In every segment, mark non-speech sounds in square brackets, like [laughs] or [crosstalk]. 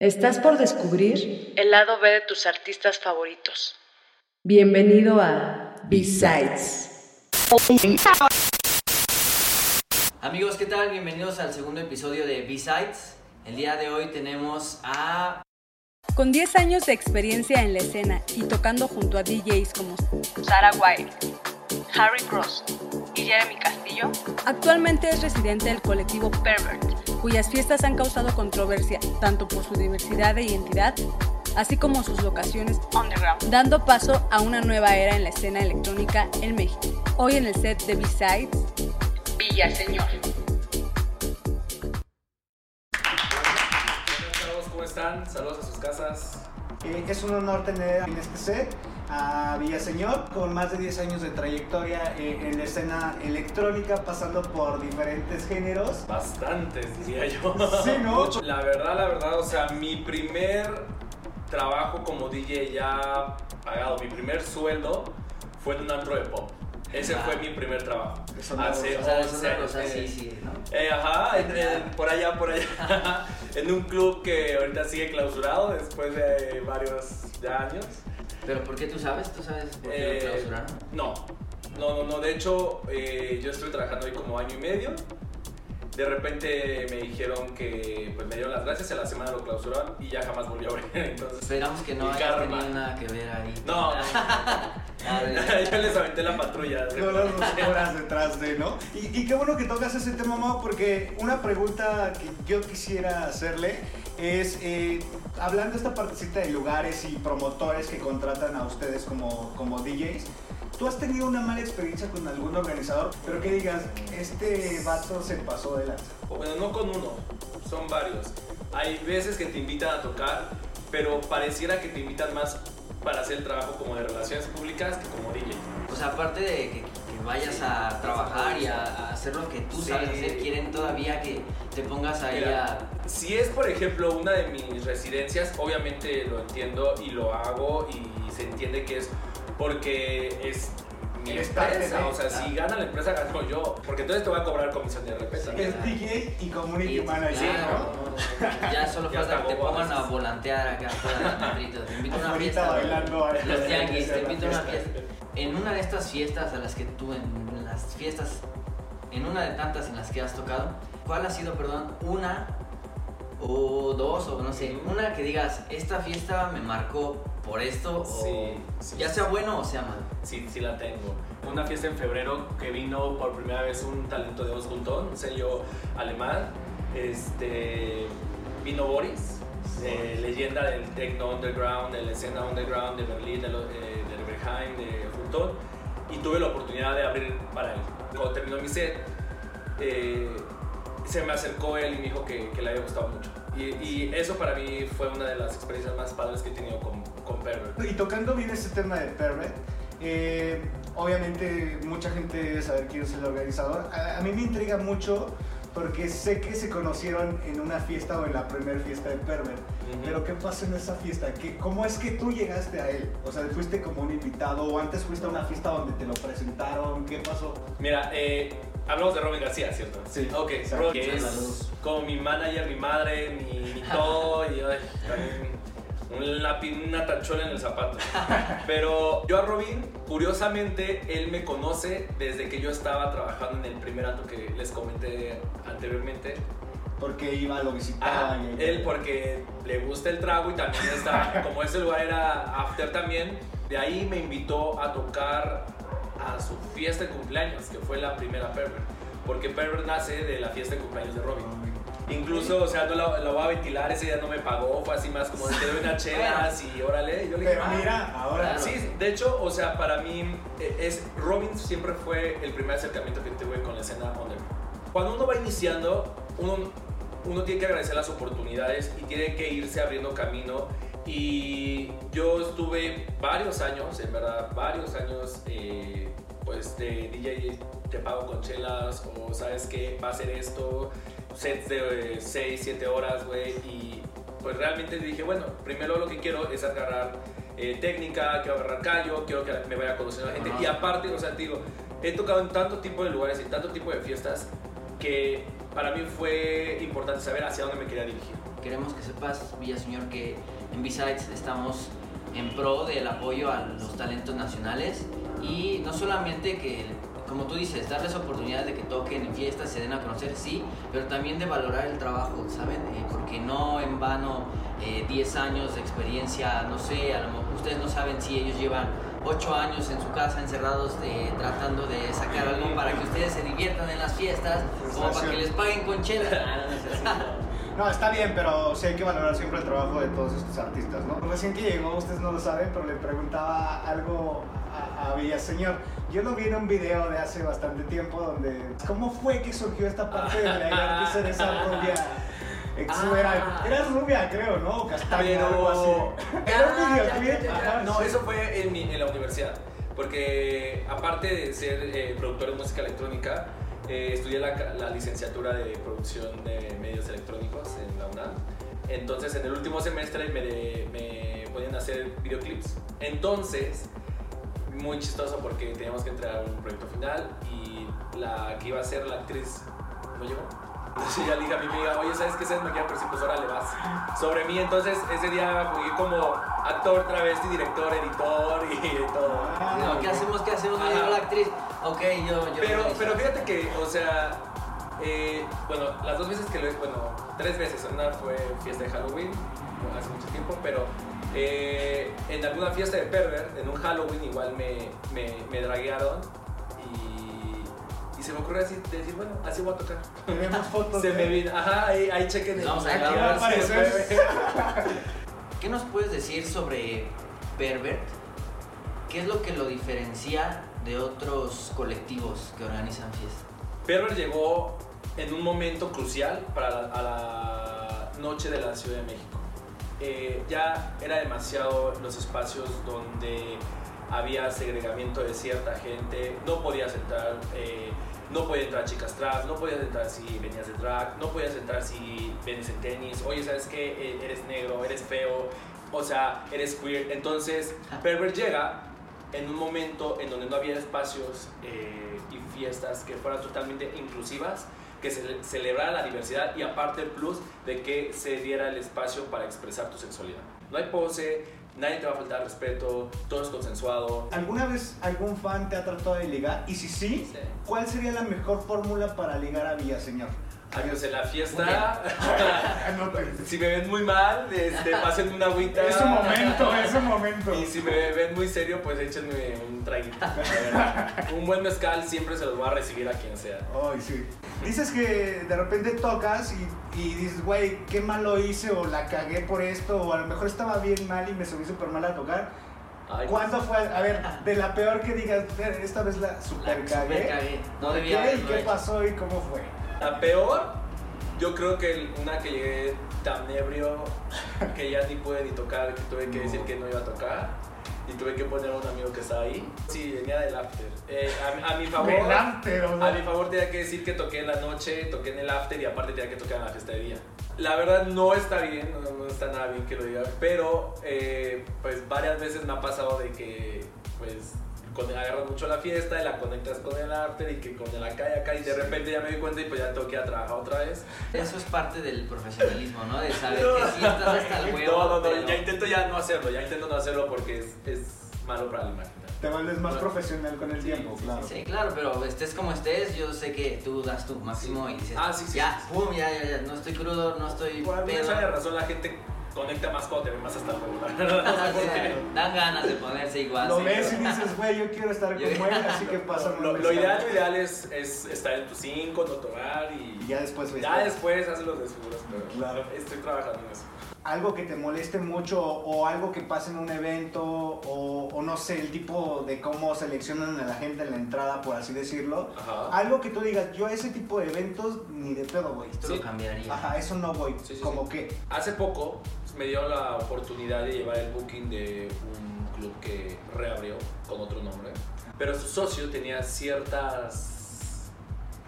Estás por descubrir el lado B de tus artistas favoritos. Bienvenido a B-Sides. Amigos, ¿qué tal? Bienvenidos al segundo episodio de B-Sides. El día de hoy tenemos a... Con 10 años de experiencia en la escena y tocando junto a DJs como Sarah White, Harry Cross y Jeremy Castillo, actualmente es residente del colectivo Pervert, cuyas fiestas han causado controversia tanto por su diversidad de identidad, así como sus locaciones underground, dando paso a una nueva era en la escena electrónica en México. Hoy en el set de B-Sides, Villaseñor. Hola ¿cómo están? Saludos a sus casas. Eh, es un honor tener en este set a Villaseñor con más de 10 años de trayectoria eh, en la escena electrónica, pasando por diferentes géneros. Bastantes, diría yo. [laughs] Sí, ¿no? Mucho. La verdad, la verdad, o sea, mi primer trabajo como DJ ya pagado, mi primer sueldo fue en un antro de pop. Ese Ah. fue mi primer trabajo. Eso no- Hace O sea, es 11 otra cosa, años, sí, sí, ¿no? Eh, ajá, en- en- por allá, por allá. [laughs] en un club que ahorita sigue clausurado después de varios ya años. Pero ¿por qué tú sabes? ¿Tú sabes por qué Eh, lo clausuraron? No, no, no, no. De hecho, eh, yo estuve trabajando ahí como año y medio. De repente me dijeron que pues me dieron las gracias, a la semana lo clausuraron y ya jamás volvió a abrir. [laughs] Entonces, Esperamos que no haya tenido nada que ver ahí. no, [laughs] A ver, [laughs] yo les aventé la patrulla. Todas las horas detrás de, ¿no? Y, y qué bueno que tocas ese tema, Mau, porque una pregunta que yo quisiera hacerle es, eh, hablando de esta partecita de lugares y promotores que contratan a ustedes como, como DJs, ¿tú has tenido una mala experiencia con algún organizador? Pero que digas, este vato se pasó de lanza. Bueno, no con uno, son varios. Hay veces que te invitan a tocar, pero pareciera que te invitan más para hacer el trabajo como de relaciones públicas que como DJ. o sea, aparte de que vayas Sí. a trabajar y a, a hacer lo que tú Sí. sabes hacer, quieren todavía que te pongas ahí Mira, a... Si es, por ejemplo, una de mis residencias, obviamente lo entiendo y lo hago y se entiende que es porque es mi empresa. O sea, si gana la empresa, gano yo. Porque entonces te voy a cobrar comisión de repente. Sí. Es DJ y community y- manager, claro, ¿no? Ya [laughs] solo Ya falta que te pongan a volantear acá afuera de. Te invito a una fiesta. bailando. Los tianguis, te invito a una fiesta. En una de estas fiestas a las que tú, en las fiestas, en una de tantas en las que has tocado, ¿cuál ha sido, perdón, una o dos o no sé, una que digas, esta fiesta me marcó por esto o Sí, sí, ya sea bueno o sea malo? Sí, sí la tengo. Una fiesta en febrero que vino por primera vez un talento de Osgulton, un sello alemán. Este, vino Boris, eh, leyenda del techno underground, de la escena underground de Berlín, de, lo- eh, de Bergheim, de. Y tuve la oportunidad de abrir para él. Cuando terminó mi set, eh, se me acercó él y me dijo que, que le había gustado mucho. Y, y eso para mí fue una de las experiencias más padres que he tenido con, con Pervert. Y tocando bien este tema de Pervert, eh, obviamente mucha gente debe saber quién es el organizador. A, a mí me intriga mucho porque sé que se conocieron en una fiesta o en la primera fiesta de Pervert. Ujú. Pero ¿qué pasó en esa fiesta? ¿Qué, ¿Cómo es que tú llegaste a él? O sea, ¿fuiste como un invitado o antes fuiste a una fiesta donde te lo presentaron? ¿Qué pasó? Mira, eh, hablamos de Robin García, ¿cierto? Sí, Ok. Robin, que es como mi manager, mi madre, mi, mi [laughs] todo, y también un lápiz, una tachuela en el zapato. Pero yo a Robin, curiosamente, él me conoce desde que yo estaba trabajando en el primer acto que les comenté anteriormente. Porque iba, lo visitaba. Ah, y- él porque le gusta el trago y también está, como ese lugar era after también, de ahí me invitó a tocar a su fiesta de cumpleaños, que fue la primera Pervert, porque Pervert nace de la fiesta de cumpleaños de Robin. Incluso, o sea, no la, la voy a ventilar, ese día no me pagó, fue así más como te doy unas [laughs] chelas y órale. Yo le dije, Pero "Ah". mira, ahora Claro. Sí, de hecho, o sea, para mí eh, es Robin siempre fue el primer acercamiento que tuve con la escena underground. Cuando uno va iniciando, uno, uno tiene que agradecer las oportunidades y tiene que irse abriendo camino. Y yo estuve varios años, en verdad, varios años, eh, pues de DJ te pago con chelas o sabes que va a ser esto, sets de 6, 7 horas, güey. Y pues realmente dije, bueno, primero lo que quiero es agarrar eh, técnica, quiero agarrar callo, quiero que me vaya conociendo la gente. Ajá. Y aparte, o sea, te digo, he tocado en tanto tipo de lugares, en tanto tipo de fiestas, que para mí fue importante saber hacia dónde me quería dirigir. Queremos que sepas, Villaseñor, que en B-Sides estamos en pro del apoyo a los talentos nacionales y no solamente que, como tú dices, darles oportunidad de que toquen en fiestas, se den a conocer, sí, pero también de valorar el trabajo, ¿saben? Eh, porque no en vano eh, 10 años de experiencia, no sé, a lo mejor ustedes no saben si ellos llevan 8 años en su casa encerrados eh, tratando de sacar algo para que ustedes se diviertan en las fiestas, como para que les paguen con chela. [laughs] Ah, no, no es así. No, está bien, pero sí hay que valorar siempre el trabajo de todos estos artistas, ¿no? Recién que llegó, ustedes no lo saben, pero le preguntaba algo a, Villaseñor. Yo lo vi en un video de hace bastante tiempo donde... ¿Cómo fue que surgió esta parte de negar que ser esa rubia? Ah. Era rubia, creo, ¿no? Castaña, Pero- algo así. [laughs] Era un Ah, videoclip. No, eso fue en, mi- en la universidad. Porque aparte de ser eh, productor de música electrónica, eh, estudié la, la licenciatura de producción de medios electrónicos en la UNAM. Entonces, en el último semestre me, me ponían a hacer videoclips. Entonces, muy chistoso porque teníamos que entregar un proyecto final y la que iba a ser la actriz no llegó. Entonces ya le dije a mi amiga, oye, ¿sabes qué? ¿Sabes maquillar? Pero sí, pues ahora le vas sobre mí. Entonces ese día jugué como actor, travesti, director, editor y todo. No, ¿Qué hacemos? ¿Qué hacemos? Ajá. llegó la actriz. Ok, yo... yo Pero, yo- pero fíjate que, o sea, eh, bueno, las dos veces que lo bueno, tres veces. Una fue fiesta de Halloween, hace mucho tiempo, pero eh, en alguna fiesta de Pervert, en un Halloween, igual me, me, me draguearon y, y se me ocurrió así, decir, bueno, así voy a tocar. Tenemos fotos. [laughs] Se de- me vino, ajá, ahí, ahí chequen el- Vamos a grabar. [laughs] ¿Qué nos puedes decir sobre Pervert? ¿Qué es lo que lo diferencia de otros colectivos que organizan fiestas? Pervert llegó en un momento crucial para la, a la noche de la Ciudad de México. Eh, ya era demasiado los espacios donde había segregamiento de cierta gente, no podías entrar, eh, no podías entrar chicas trans, no podías entrar si venías de drag, no podías entrar si vienes en tenis, oye, ¿sabes qué? Eh, eres negro, eres feo, o sea, eres queer. Entonces, Pervert llega en un momento en donde no había espacios eh, y fiestas que fueran totalmente inclusivas, que se celebrara la diversidad y aparte el plus de que se diera el espacio para expresar tu sexualidad. No hay pose, nadie te va a faltar respeto, todo es consensuado. ¿Alguna vez algún fan te ha tratado de ligar? Y si sí, ¿cuál sería la mejor fórmula para ligar a Villaseñor? Adiós en la fiesta. Anota. [laughs] si me ven muy mal, este, pásenme una agüita. Es un momento, es un momento. Y si me ven muy serio, pues échenme un traguito. un buen mezcal siempre se los va a recibir a quien sea. Ay, sí. Dices que de repente tocas y, y dices, güey, qué mal lo hice o la cagué por esto o a lo mejor estaba bien mal y me subí súper mal a tocar. Ay, ¿Cuándo fue? A ver, de la peor que digas, "Ver, esta vez la La super super cagué. cagué. No ¿Por debía qué? ¿Y haberlo qué hecho. pasó y cómo fue? La peor, yo creo que una que llegué tan ebrio [laughs] que ya ni pude ni tocar, que tuve que No. decir que no iba a tocar y tuve que poner a un amigo que estaba ahí. Sí, venía del after. Eh, a, mi- a mi favor, Del after, o sea. a mi favor tenía que decir que toqué en la noche, toqué en el after y aparte tenía que tocar en la fiesta de día. La verdad no está bien, no, no está nada bien que lo diga, pero eh, pues varias veces me ha pasado de que pues con, agarras mucho la fiesta y la conectas con el after y que con el acá y acá y de repente ya me doy cuenta y pues ya tengo que ir a trabajar otra vez. Eso es parte del profesionalismo, ¿no? De saber [laughs] No. que sí estás hasta el huevo. No, no, no, pero- ya intento ya no hacerlo, ya intento no hacerlo porque es, es malo para la imagen. Te vuelves más Bueno. profesional con el Sí, tiempo, sí, claro. Sí, claro, pero estés como estés, yo sé que tú das tu máximo y dices, Ah, sí, sí, ya, sí, sí. pum, ya, ya, ya, no estoy crudo, no estoy Por alguna razón la gente conecta más cuando te ve más hasta [laughs] [laughs] qué. Dan ganas de ponerse igual. Lo sí. ves y dices, güey, yo quiero estar Yo- como él, [laughs] así que pasa Lo, lo ideal, lo ideal es, es estar en tu 5, no tomar y Y ya después ves. ya después haces los desfiguros, pero Claro. estoy trabajando en eso. Algo que te moleste mucho o algo que pase en un evento o, o no sé, el tipo de cómo seleccionan a la gente en la entrada, por así decirlo. Ajá. Algo que tú digas, yo a ese tipo de eventos ni de pedo voy. Esto Sí. lo cambiaría. Ajá, eso no voy. Sí, sí, como sí. que. Hace poco me dio la oportunidad de llevar el booking de un club que reabrió con otro nombre, pero su socio tenía ciertas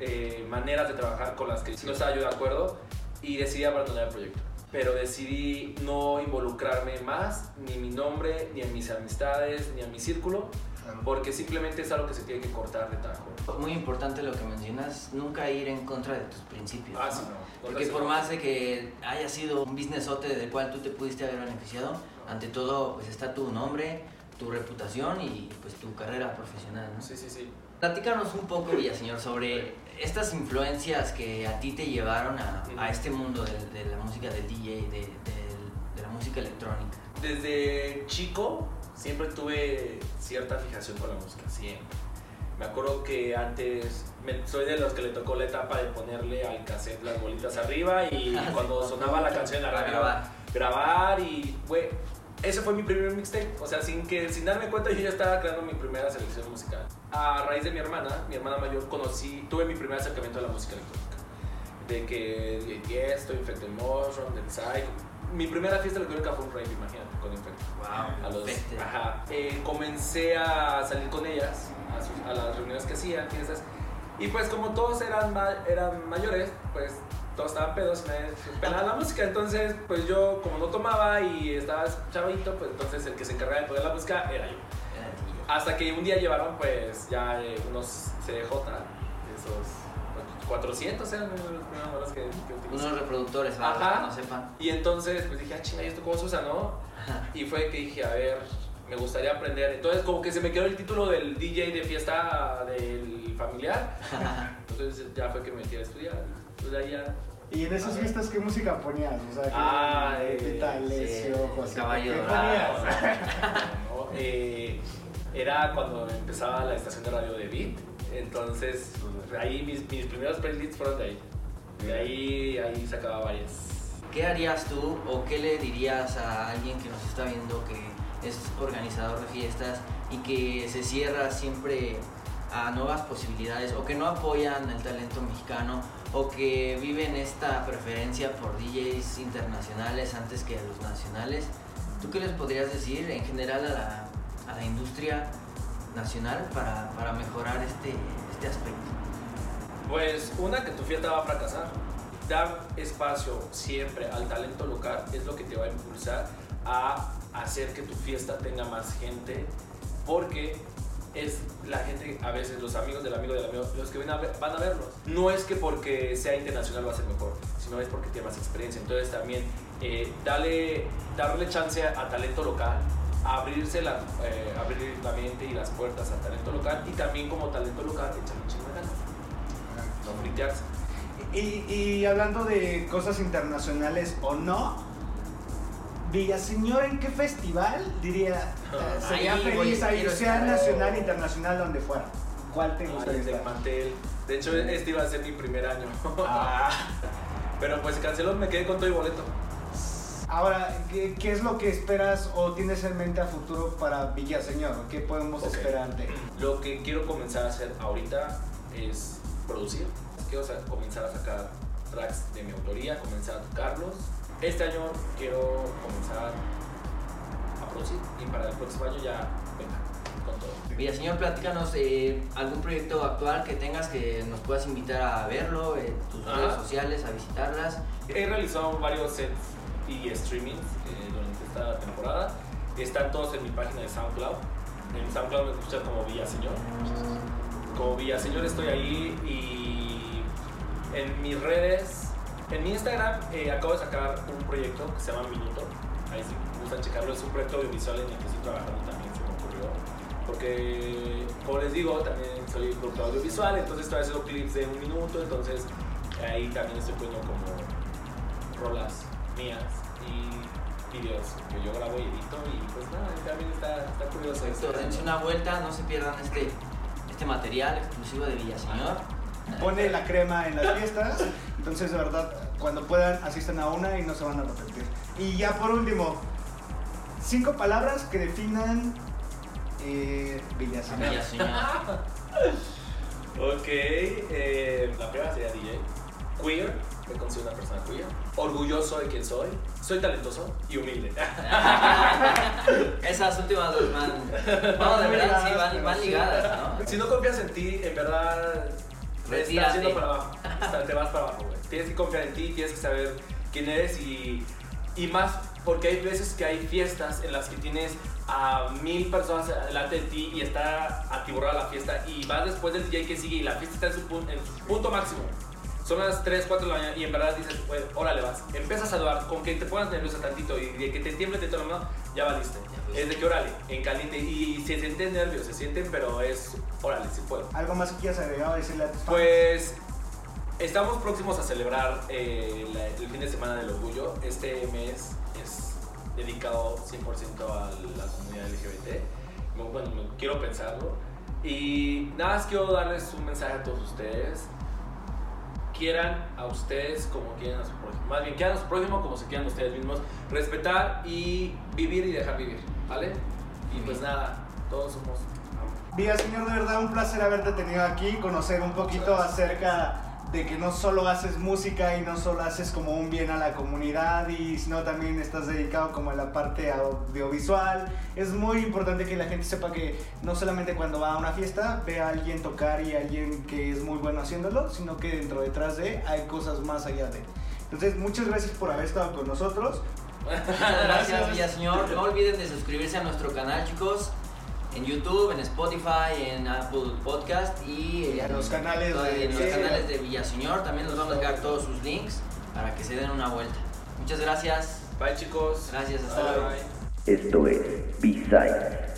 eh, maneras de trabajar con las que no estaba yo de acuerdo y decidí abandonar el proyecto. Pero decidí no involucrarme más, ni mi nombre, ni en mis amistades, ni en mi círculo, porque simplemente es algo que se tiene que cortar de tajo. Muy importante lo que mencionas, nunca ir en contra de tus principios. Ah, ¿no? sí, no. Porque por más de que haya sido un businessote del cual tú te pudiste haber beneficiado, ante todo pues está tu nombre, tu reputación y pues tu carrera profesional, ¿no? Sí, sí, sí. Platícanos un poco, Villaseñor, sobre estas influencias que a ti te llevaron a, a este mundo de, de la música del DJ, de, del- de la música electrónica. Desde chico siempre tuve cierta fijación con la música, siempre. Me acuerdo que antes me- soy de los que le tocó la etapa de ponerle al cassette las bolitas arriba y [laughs] cuando sonaba la canción en la radio grabar. grabar y güey, ese fue mi primer mixtape, o sea, sin que sin darme cuenta yo ya estaba creando mi primera selección musical. A raíz de mi hermana, mi hermana mayor conocí, tuve mi primer acercamiento a la música electrónica. De que de Tiesto, Infected Motion, de Psycho. Mi primera fiesta electrónica fue un rave, imagínate, con Infected. Wow, A los, Infected. ajá. Eh, comencé a salir con ellas a, sus- a las reuniones que hacían, fiestas. Y pues como todos eran, ma- eran mayores, pues todos estaban pedos, me pelaba la música. Entonces, pues yo como no tomaba y estaba chavito, pues entonces el que se encargaba de poner la música era yo. Hasta que un día llevaron pues ya eh, unos CDJ, esos 400 eran los primeros que, que. Unos reproductores, para los Ajá. que no sepan. Y entonces pues dije, ah, chinga, ¿y esto cómo se usa, no? Y fue que dije, a ver, me gustaría aprender. Entonces como que se me quedó el título del DJ de fiesta del familiar. Entonces ya fue que me metí a estudiar. Pues ahí ya... Y en esas fiestas, ¿qué música ponías? O sea, Ah, eh, Pepita, Alessio, sí, José. Caballo ¿Qué Dorado. ponías? [laughs] ¿no? Eh, era cuando empezaba la estación de radio de Beat. Entonces, ahí mis, mis primeros playlists fueron de ahí. De ahí, ahí sacaba varias. ¿Qué harías tú o qué le dirías a alguien que nos está viendo que es organizador de fiestas y que se cierra siempre a nuevas posibilidades o que no apoyan el talento mexicano o que viven esta preferencia por DJs internacionales antes que los nacionales? ¿Tú qué les podrías decir en general a la, a la industria nacional para, para mejorar este, este aspecto? Pues una que tu fiesta va a fracasar. Dar espacio siempre al talento local es lo que te va a impulsar a hacer que tu fiesta tenga más gente porque es la gente, a veces los amigos del amigo del amigo, los que van a, ver- van a verlos. No es que porque sea internacional va a ser mejor, sino es porque tiene más experiencia. Entonces también eh, dale, darle chance a, talento local, abrirse la, eh, abrir la mente y las puertas al talento local y también como talento local echarle un chingo de ganas. No fritearse. Y, y hablando de cosas internacionales o no, Villaseñor, ¿en qué festival diría eh, sería Ahí feliz ahí, quiero sea estar. nacional, internacional, donde fuera? ¿Cuál te de estar? mantel. De hecho, este iba a ser mi primer año. Ah, [laughs] Pero pues se canceló, me quedé con todo y boleto. ahora, ¿qué, qué es lo que esperas o tienes en mente a futuro para Villaseñor? ¿Qué podemos Ok. esperarte? Lo que quiero comenzar a hacer ahorita es producir. Quiero comenzar a sacar tracks de mi autoría, comenzar a tocarlos. Este año quiero comenzar a producir y para el próximo año ya venga con todo. Villaseñor, platícanos eh, algún proyecto actual que tengas que nos puedas invitar a verlo, en tus redes sociales, a visitarlas. He realizado varios sets y streamings eh, durante esta temporada. Están todos en mi página de SoundCloud. En SoundCloud me escuchas como Villaseñor. Como Villaseñor estoy ahí y en mis redes, en mi Instagram eh, acabo de sacar un proyecto que se llama Minuto. Ahí si gustan checarlo, es un proyecto audiovisual en el que estoy trabajando también, se me ocurrió. Porque, como les digo, también soy productor audiovisual, entonces estoy haciendo clips de un minuto, entonces ahí también estoy poniendo como rolas mías y videos que yo grabo y edito y pues nada, también está, está curioso. Perfecto, dense una vuelta, no se pierdan este, este material exclusivo de Villaseñor. Pone la crema en las fiestas, entonces de verdad, cuando puedan, asistan a una y no se van a arrepentir. Y ya por último, cinco palabras que definan eh, Villaseñor. Ok, eh, la primera sería DJ. Queer, me considero una persona queer. Orgulloso de quien soy. Soy talentoso y humilde. [laughs] Esas últimas dos van. [laughs] No, de verdad, sí, van, van ligadas, ¿no? si no confías en ti, en verdad, te Retírate. estás yendo para abajo. Te vas para abajo, güey. Tienes que confiar en ti, tienes que saber quién eres y, Y más porque hay veces que hay fiestas en las que tienes a mil personas delante de ti y está atiborrada la fiesta y vas después del DJ que sigue y la fiesta está en su, pu- en su punto máximo. Son las 3, 4 de la mañana y en verdad dices, pues, órale vas. Empiezas a saludar, con que te pongas nerviosa tantito y de que te tiemble de todo la mano, ya valiste. Es de que órale, en caliente y se sienten nervios, se sienten, pero es, órale, sí puedo. ¿Algo más que quieras agregar o decirle a tus fans? Estamos próximos a celebrar eh, la- el fin de semana del orgullo. Este mes es dedicado 100% a la comunidad LGBT. Bueno, Bueno, me- quiero pensarlo. Y nada más quiero darles un mensaje a todos ustedes. Quieran a ustedes como quieran a su prójimo. Más bien, quieran a su prójimo como se quieran ustedes mismos. Respetar y vivir y dejar vivir. ¿Vale? Y pues nada, todos somos Vía, señor, de verdad un placer haberte tenido aquí, conocer un poquito acerca de que no solo haces música y no solo haces como un bien a la comunidad y sino también estás dedicado como a la parte audiovisual. Es muy importante que la gente sepa que no solamente cuando va a una fiesta ve a alguien tocar y alguien que es muy bueno haciéndolo, sino que dentro detrás de hay cosas más allá de. Entonces, muchas gracias por haber estado con nosotros. [laughs] Gracias, Villaseñor. No olviden de suscribirse a nuestro canal, chicos. En YouTube, en Spotify, en Apple Podcast y Y a los canales todo- de- en los sí. canales de Villaseñor. También nos vamos a dejar todos sus links para que se den una vuelta. Muchas gracias. Bye chicos. Gracias, hasta luego. Esto es B-Side.